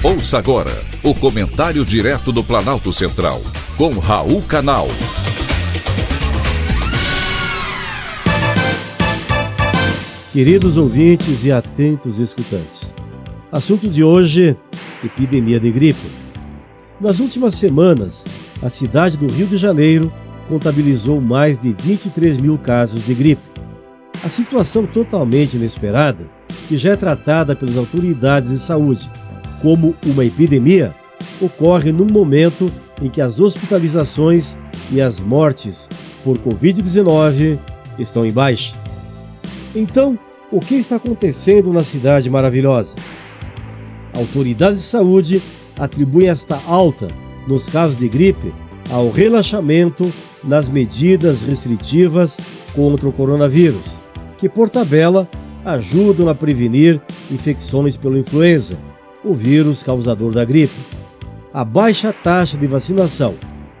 Ouça agora o comentário direto do Planalto Central, com Raul Canal. Queridos ouvintes e atentos escutantes, assunto de hoje: epidemia de gripe. Nas últimas semanas, a cidade do Rio de Janeiro contabilizou mais de 23 mil casos de gripe. A situação totalmente inesperada, que já é tratada pelas autoridades de saúde como uma epidemia, ocorre num momento em que as hospitalizações e as mortes por Covid-19 estão em baixa. Então, o que está acontecendo na cidade maravilhosa? Autoridades de saúde atribuem esta alta nos casos de gripe ao relaxamento nas medidas restritivas contra o coronavírus, que por tabela ajudam a prevenir infecções pelo influenza, o vírus causador da gripe. A baixa taxa de vacinação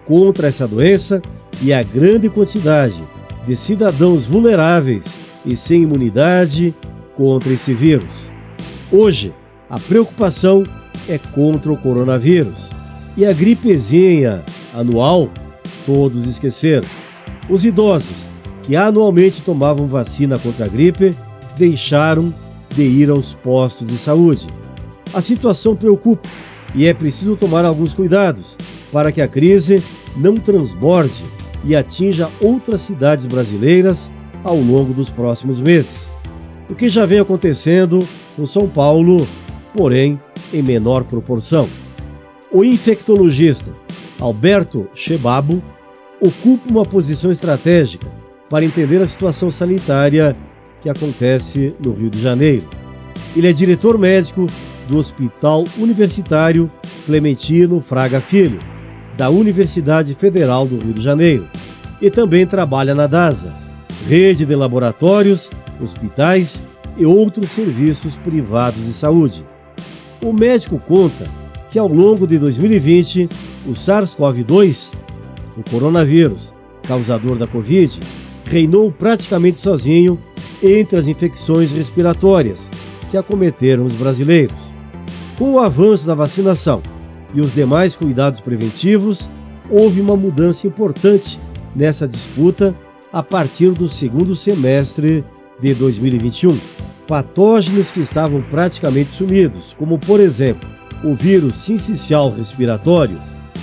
contra essa doença e a grande quantidade de cidadãos vulneráveis e sem imunidade contra esse vírus. Hoje, a preocupação é contra o coronavírus e a gripezinha anual, todos esqueceram. Os idosos que anualmente tomavam vacina contra a gripe deixaram de ir aos postos de saúde. A situação preocupa e é preciso tomar alguns cuidados para que a crise não transborde e atinja outras cidades brasileiras ao longo dos próximos meses. O que já vem acontecendo com São Paulo, porém em menor proporção. O infectologista Alberto Chebabo ocupa uma posição estratégica para entender a situação sanitária que acontece no Rio de Janeiro. Ele é diretor médico do Hospital Universitário Clementino Fraga Filho, da Universidade Federal do Rio de Janeiro, e também trabalha na DASA, rede de laboratórios, hospitais e outros serviços privados de saúde. O médico conta que ao longo de 2020, o SARS-CoV-2, o coronavírus causador da Covid, reinou praticamente sozinho entre as infecções respiratórias que acometeram os brasileiros. Com o avanço da vacinação e os demais cuidados preventivos, houve uma mudança importante nessa disputa a partir do segundo semestre de 2021. Patógenos que estavam praticamente sumidos, como por exemplo o vírus sincicial respiratório,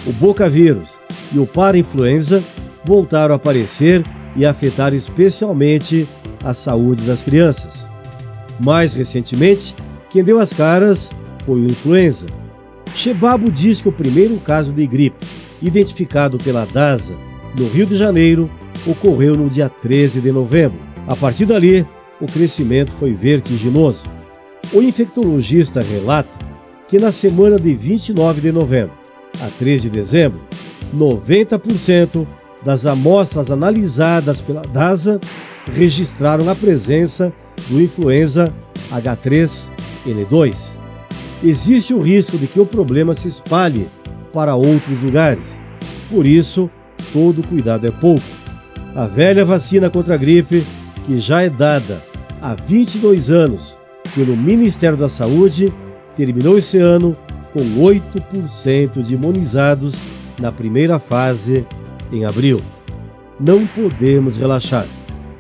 o bocavírus e o parainfluenza, voltaram a aparecer e afetar especialmente a saúde das crianças. Mais recentemente, quem deu as caras foi o influenza. Chebabo diz que o primeiro caso de gripe, identificado pela DASA no Rio de Janeiro, ocorreu no dia 13 de novembro. A partir dali, o crescimento foi vertiginoso. O infectologista relata que na semana de 29 de novembro a 3 de dezembro, 90% das amostras analisadas pela DASA registraram a presença do influenza H3N2. Existe o risco de que o problema se espalhe para outros lugares. Por isso, todo cuidado é pouco. A velha vacina contra a gripe, que já é dada há 22 anos pelo Ministério da Saúde, terminou esse ano com 8% de imunizados na primeira fase em abril. Não podemos relaxar.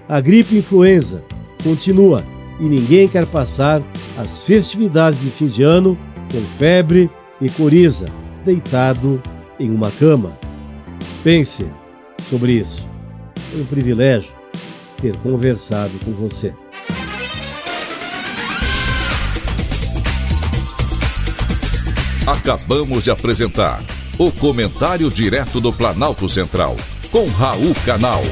A gripe influenza continua e ninguém quer passar as festividades de fim de ano com febre e coriza, deitado em uma cama. Pense sobre isso. Foi um privilégio ter conversado com você. Acabamos de apresentar o Comentário Direto do Planalto Central, com Raul Canal.